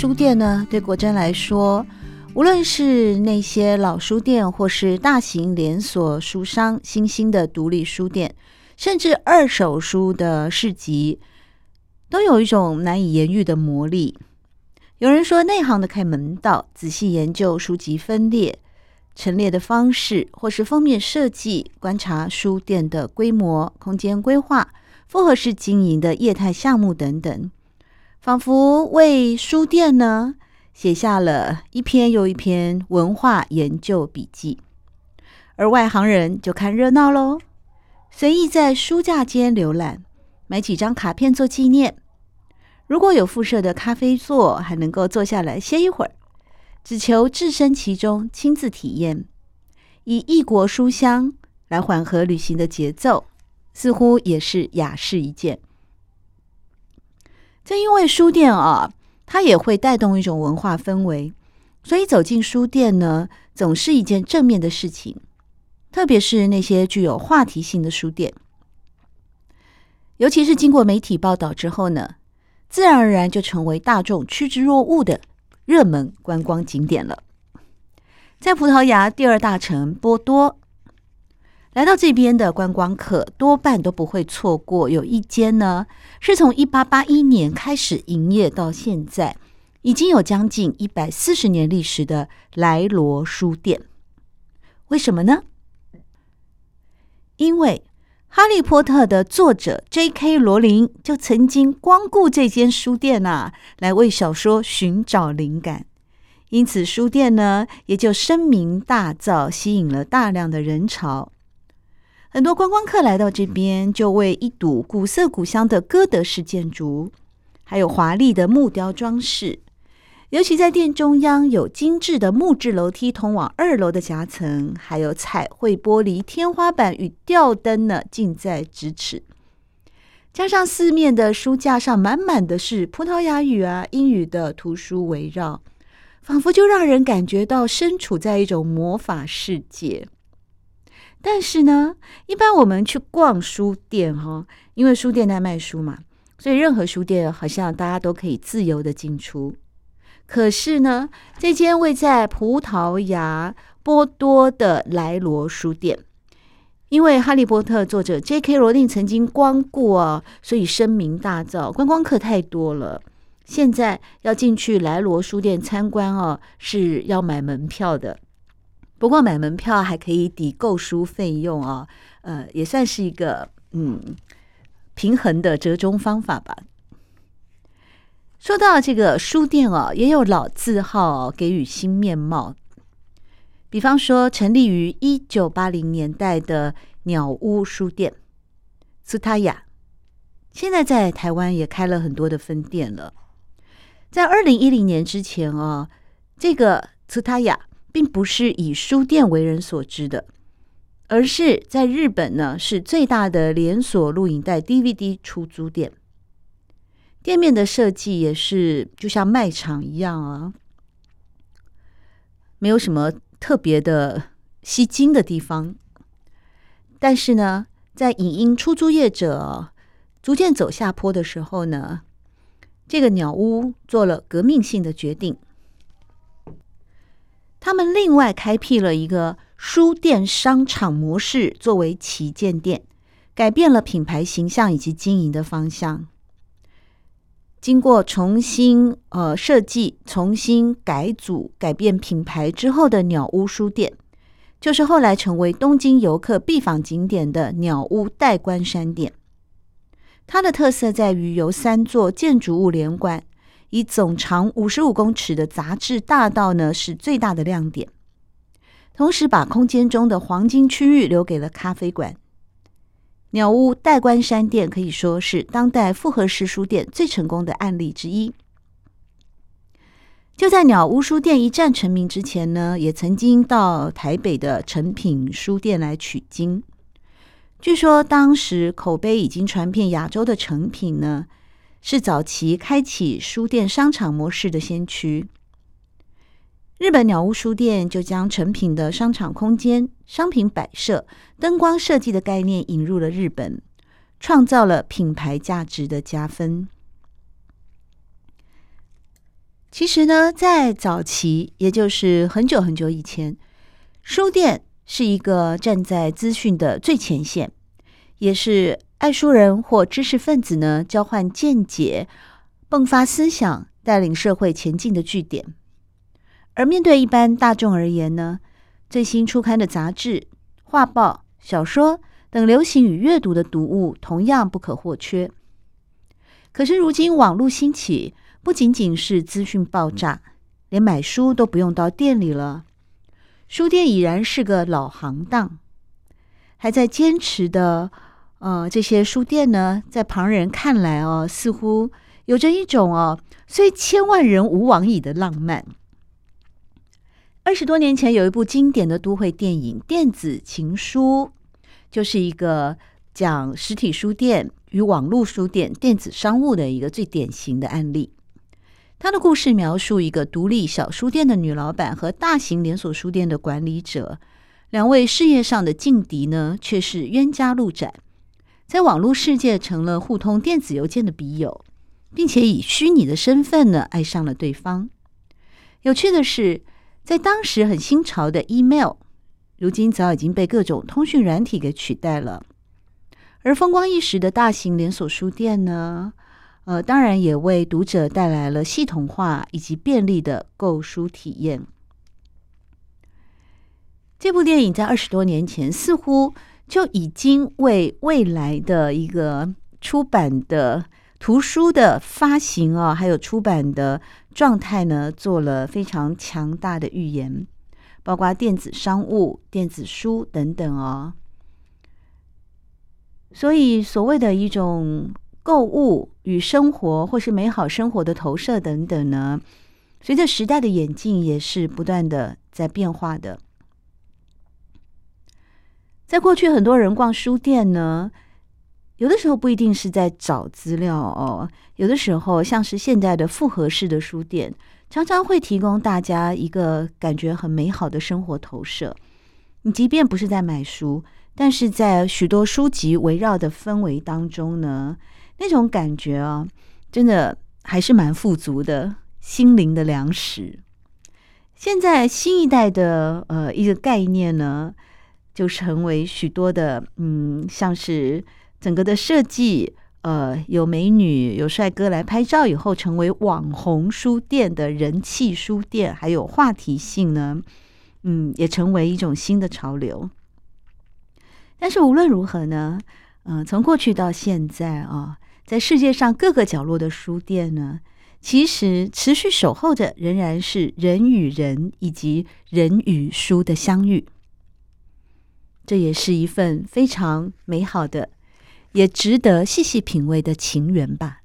书店呢，对国珍来说，无论是那些老书店，或是大型连锁书商、新兴的独立书店，甚至二手书的市集，都有一种难以言喻的魔力。有人说，内行的看门道，仔细研究书籍分裂、陈列的方式，或是封面设计，观察书店的规模、空间规划、复合式经营的业态项目等等。仿佛为书店呢写下了一篇又一篇文化研究笔记，而外行人就看热闹喽，随意在书架间浏览，买几张卡片做纪念。如果有附设的咖啡座，还能够坐下来歇一会儿，只求置身其中，亲自体验，以异国书香来缓和旅行的节奏，似乎也是雅事一件。正因为书店啊，它也会带动一种文化氛围，所以走进书店呢，总是一件正面的事情。特别是那些具有话题性的书店，尤其是经过媒体报道之后呢，自然而然就成为大众趋之若鹜的热门观光景点了。在葡萄牙第二大城波多。来到这边的观光客多半都不会错过，有一间呢，是从一八八一年开始营业到现在，已经有将近一百四十年历史的莱罗书店。为什么呢？因为《哈利波特》的作者 J.K. 罗琳就曾经光顾这间书店啊，来为小说寻找灵感，因此书店呢也就声名大噪，吸引了大量的人潮。很多观光客来到这边，就为一睹古色古香的哥德式建筑，还有华丽的木雕装饰。尤其在店中央有精致的木质楼梯通往二楼的夹层，还有彩绘玻璃天花板与吊灯呢，近在咫尺。加上四面的书架上满满的是葡萄牙语啊、英语的图书围绕，仿佛就让人感觉到身处在一种魔法世界。但是呢，一般我们去逛书店哈，因为书店在卖书嘛，所以任何书店好像大家都可以自由的进出。可是呢，这间位在葡萄牙波多的莱罗书店，因为《哈利波特》作者 J.K. 罗琳曾经光顾啊，所以声名大噪，观光客太多了。现在要进去莱罗书店参观哦，是要买门票的。不过买门票还可以抵购书费用哦，呃，也算是一个嗯平衡的折中方法吧。说到这个书店哦，也有老字号给予新面貌。比方说，成立于一九八零年代的鸟屋书店，茨塔亚，现在在台湾也开了很多的分店了。在二零一零年之前哦，这个茨塔亚。并不是以书店为人所知的，而是在日本呢，是最大的连锁录影带 DVD 出租店。店面的设计也是就像卖场一样啊，没有什么特别的吸睛的地方。但是呢，在影音出租业者逐渐走下坡的时候呢，这个鸟屋做了革命性的决定。他们另外开辟了一个书店商场模式，作为旗舰店，改变了品牌形象以及经营的方向。经过重新呃设计、重新改组、改变品牌之后的鸟屋书店，就是后来成为东京游客必访景点的鸟屋代官山店。它的特色在于由三座建筑物连贯。以总长五十五公尺的杂志大道呢，是最大的亮点，同时把空间中的黄金区域留给了咖啡馆。鸟屋代官山店可以说是当代复合式书店最成功的案例之一。就在鸟屋书店一战成名之前呢，也曾经到台北的诚品书店来取经。据说当时口碑已经传遍亚洲的诚品呢，是早期开启书店商场模式的先驱。日本鸟屋书店就将成品的商场空间、商品摆设、灯光设计的概念引入了日本，创造了品牌价值的加分。其实呢，在早期，也就是很久很久以前，书店是一个站在资讯的最前线，也是爱书人或知识分子呢交换见解、迸发思想、带领社会前进的据点。而面对一般大众而言呢，最新出刊的杂志、画报、小说等流行与阅读的读物同样不可或缺。可是如今网络兴起，不仅仅是资讯爆炸，连买书都不用到店里了，书店已然是个老行当。还在坚持的，呃，这些书店呢，在旁人看来哦，似乎有着一种哦，虽千万人吾往矣的浪漫。二十多年前，有一部经典的都会电影《电子情书》，就是一个讲实体书店与网络书店、电子商务的一个最典型的案例。他的故事描述一个独立小书店的女老板和大型连锁书店的管理者，两位事业上的劲敌呢，却是冤家路窄，在网络世界成了互通电子邮件的笔友，并且以虚拟的身份呢爱上了对方。有趣的是，在当时很新潮的 email，如今早已经被各种通讯软体给取代了。而风光一时的大型连锁书店呢，呃，当然也为读者带来了系统化以及便利的购书体验。这部电影在二十多年前似乎就已经为未来的一个出版的。图书的发行啊，还有出版的状态呢，做了非常强大的预言，包括电子商务、电子书等等哦。所以，所谓的一种购物与生活，或是美好生活的投射等等呢，随着时代的演进，也是不断的在变化的。在过去，很多人逛书店呢。有的时候不一定是在找资料哦，有的时候像是现在的复合式的书店，常常会提供大家一个感觉很美好的生活投射。你即便不是在买书，但是在许多书籍围绕的氛围当中呢，那种感觉啊，真的还是蛮富足的，心灵的粮食。现在新一代的呃一个概念呢，就成为许多的嗯，像是。整个的设计，呃，有美女、有帅哥来拍照以后，成为网红书店的人气书店，还有话题性呢，嗯，也成为一种新的潮流。但是无论如何呢，嗯、从过去到现在啊，在世界上各个角落的书店呢，其实持续守候着仍然是人与人以及人与书的相遇。这也是一份非常美好的。也值得细细品味的情缘吧。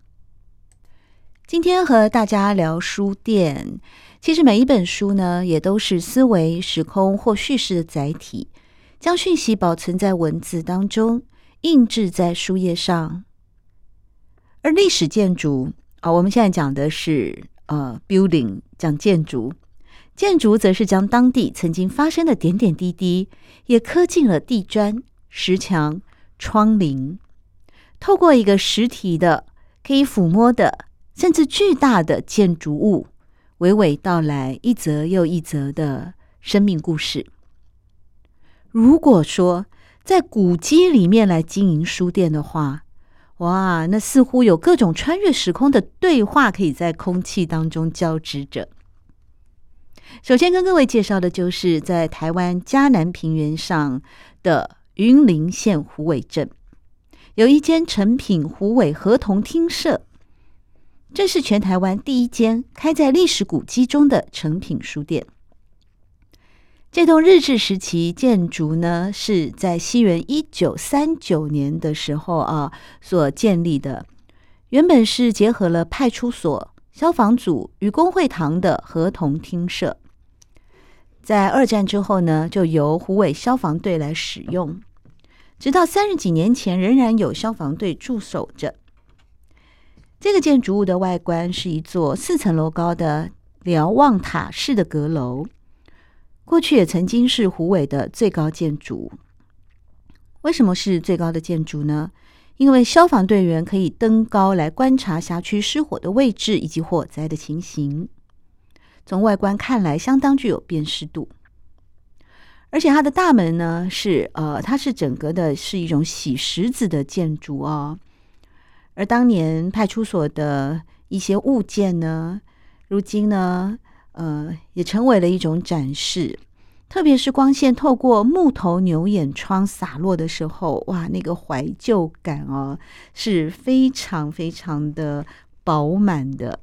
今天和大家聊书店，其实每一本书呢，也都是思维、时空或叙事的载体，将讯息保存在文字当中，印制在书页上。而历史建筑啊，我们现在讲的是呃，building，讲建筑，建筑则是将当地曾经发生的点点滴滴，也刻进了地砖、石墙、窗棂。透过一个实体的、可以抚摸的，甚至巨大的建筑物，娓娓道来一则又一则的生命故事。如果说在古迹里面来经营书店的话，哇，那似乎有各种穿越时空的对话可以在空气当中交织着。首先跟各位介绍的就是在台湾嘉南平原上的云林县虎尾镇。有一间诚品虎尾合同厅舍，这是全台湾第一间开在历史古迹中的诚品书店。这栋日治时期建筑呢，是在西元一九三九年的时候啊所建立的。原本是结合了派出所、消防组与工会堂的合同厅舍。在二战之后呢，就由虎尾消防队来使用，直到三十几年前仍然有消防队驻守着。这个建筑物的外观是一座四层楼高的瞭望塔式的阁楼。过去也曾经是虎尾的最高建筑。为什么是最高的建筑呢？因为消防队员可以登高来观察辖区失火的位置以及火灾的情形。从外观看来，相当具有辨识度。而且它的大门呢，是呃，它是整个的是一种洗石子的建筑哦。而当年派出所的一些物件呢，如今呢，呃，也成为了一种展示，特别是光线透过木头牛眼窗洒落的时候，哇，那个怀旧感哦，是非常非常的饱满的。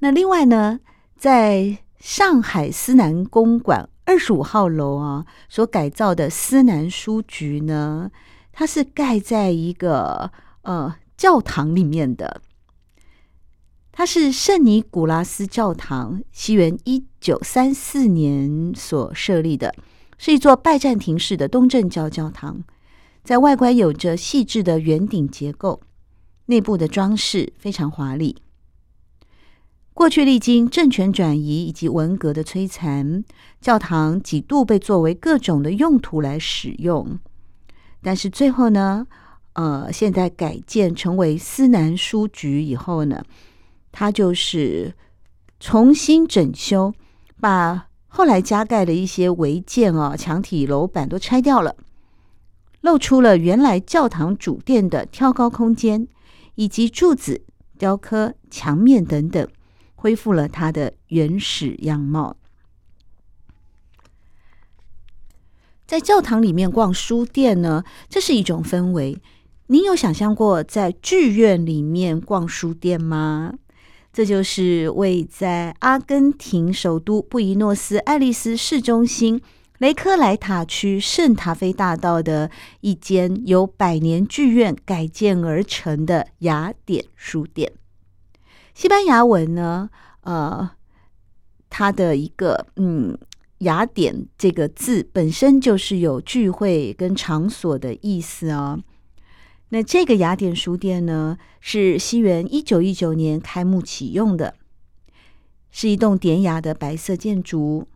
那另外呢，在上海思南公馆二十五号楼啊，所改造的思南书局呢，它是盖在一个呃教堂里面的。它是圣尼古拉斯教堂，西元一九三四年所设立的，是一座拜占庭式的东正教教堂，在外观有着细致的圆顶结构，内部的装饰非常华丽。过去历经政权转移以及文革的摧残，教堂几度被作为各种的用途来使用，但是最后呢，呃，现在改建成为思南书局以后呢，它就是重新整修，把后来加盖的一些违建啊、墙体、楼板都拆掉了，露出了原来教堂主殿的挑高空间，以及柱子、雕刻、墙面等等，恢复了它的原始样貌。在教堂里面逛书店呢，这是一种氛围。您有想象过在剧院里面逛书店吗？这就是位在阿根廷首都布宜诺斯艾利斯市中心雷科莱塔区圣塔菲大道的一间由百年剧院改建而成的雅典书店。西班牙文呢，呃，它的一个嗯，雅典这个字本身就是有聚会跟场所的意思哦。那这个雅典书店呢，是西元一九一九年开幕启用的，是一栋典雅的白色建筑。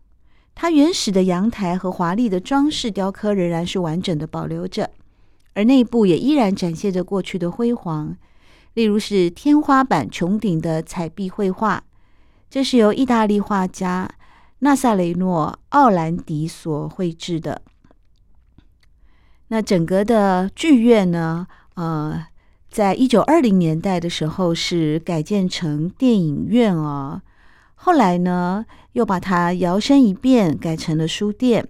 它原始的阳台和华丽的装饰雕刻仍然是完整的保留着，而内部也依然展现着过去的辉煌。例如是天花板穹顶的彩壁绘画，这是由意大利画家纳萨雷诺·奥兰迪所绘制的。那整个的剧院呢？呃，在一九二零年代的时候是改建成电影院哦，后来呢又把它摇身一变改成了书店，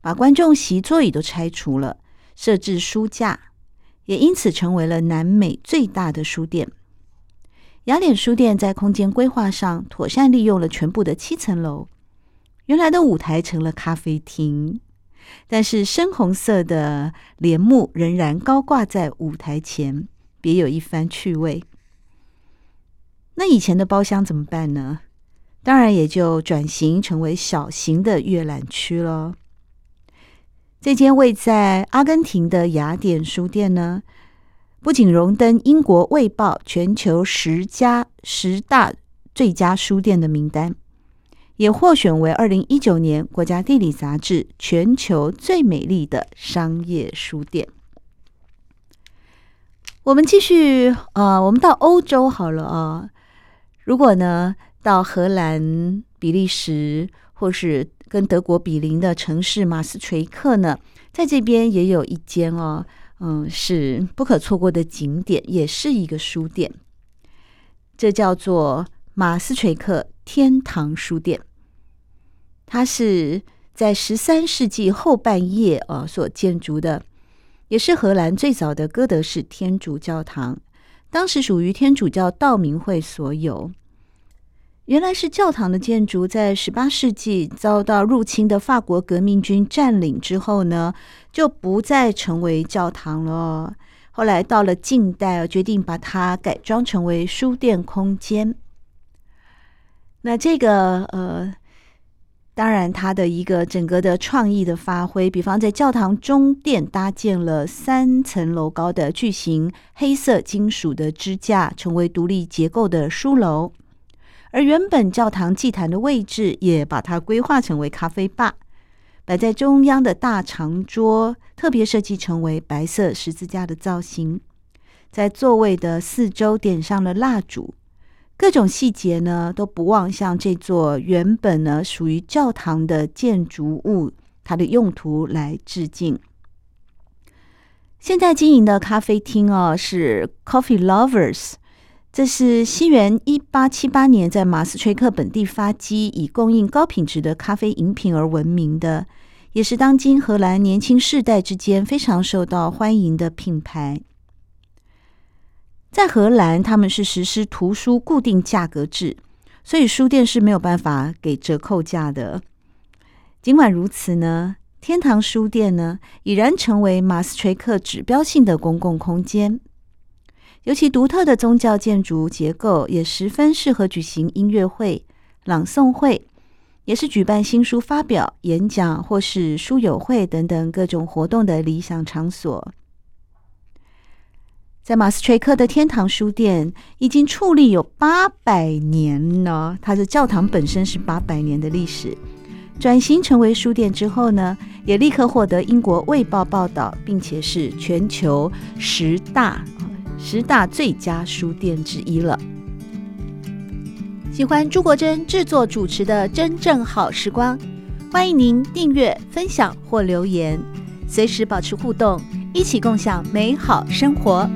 把观众席座椅都拆除了，设置书架，也因此成为了南美最大的书店。雅典书店在空间规划上妥善利用了全部的七层楼，原来的舞台成了咖啡厅。但是深红色的帘幕仍然高挂在舞台前，别有一番趣味。那以前的包厢怎么办呢？当然也就转型成为小型的阅览区了。这间位在阿根廷的雅典书店呢，不仅荣登英国《卫报》全球十家十大最佳书店的名单。也获选为二零一九年国家地理杂志全球最美丽的商业书店。我们继续，呃，我们到欧洲好了啊。如果呢，到荷兰、比利时，或是跟德国比邻的城市马斯垂克呢，在这边也有一间哦，嗯，是不可错过的景点，也是一个书店。这叫做马斯垂克天堂书店。它是在十三世纪后半叶啊所建筑的，也是荷兰最早的哥德式天主教堂。当时属于天主教道明会所有。原来是教堂的建筑，在十八世纪遭到入侵的法国革命军占领之后呢，就不再成为教堂了。后来到了近代，决定把它改装成为书店空间。那这个呃。当然，它的一个整个的创意的发挥，比方在教堂中殿搭建了三层楼高的巨型黑色金属的支架，成为独立结构的书楼；而原本教堂祭坛的位置，也把它规划成为咖啡吧。摆在中央的大长桌，特别设计成为白色十字架的造型，在座位的四周点上了蜡烛。各种细节呢，都不忘向这座原本呢属于教堂的建筑物它的用途来致敬。现在经营的咖啡厅哦，是 Coffee Lovers，这是西元一八七八年在马斯垂克本地发迹，以供应高品质的咖啡饮品而闻名的，也是当今荷兰年轻世代之间非常受到欢迎的品牌。在荷兰，他们是实施图书固定价格制，所以书店是没有办法给折扣价的。尽管如此呢，天堂书店呢已然成为马斯垂克指标性的公共空间。尤其独特的宗教建筑结构，也十分适合举行音乐会、朗诵会，也是举办新书发表、演讲或是书友会等等各种活动的理想场所。在马斯垂克的天堂书店已经矗立有八百年了，它的教堂本身是八百年的历史。转型成为书店之后呢，也立刻获得英国《卫报》报道，并且是全球十大十大最佳书店之一了。喜欢朱国珍制作主持的《真正好时光》，欢迎您订阅、分享或留言，随时保持互动。一起共享美好生活。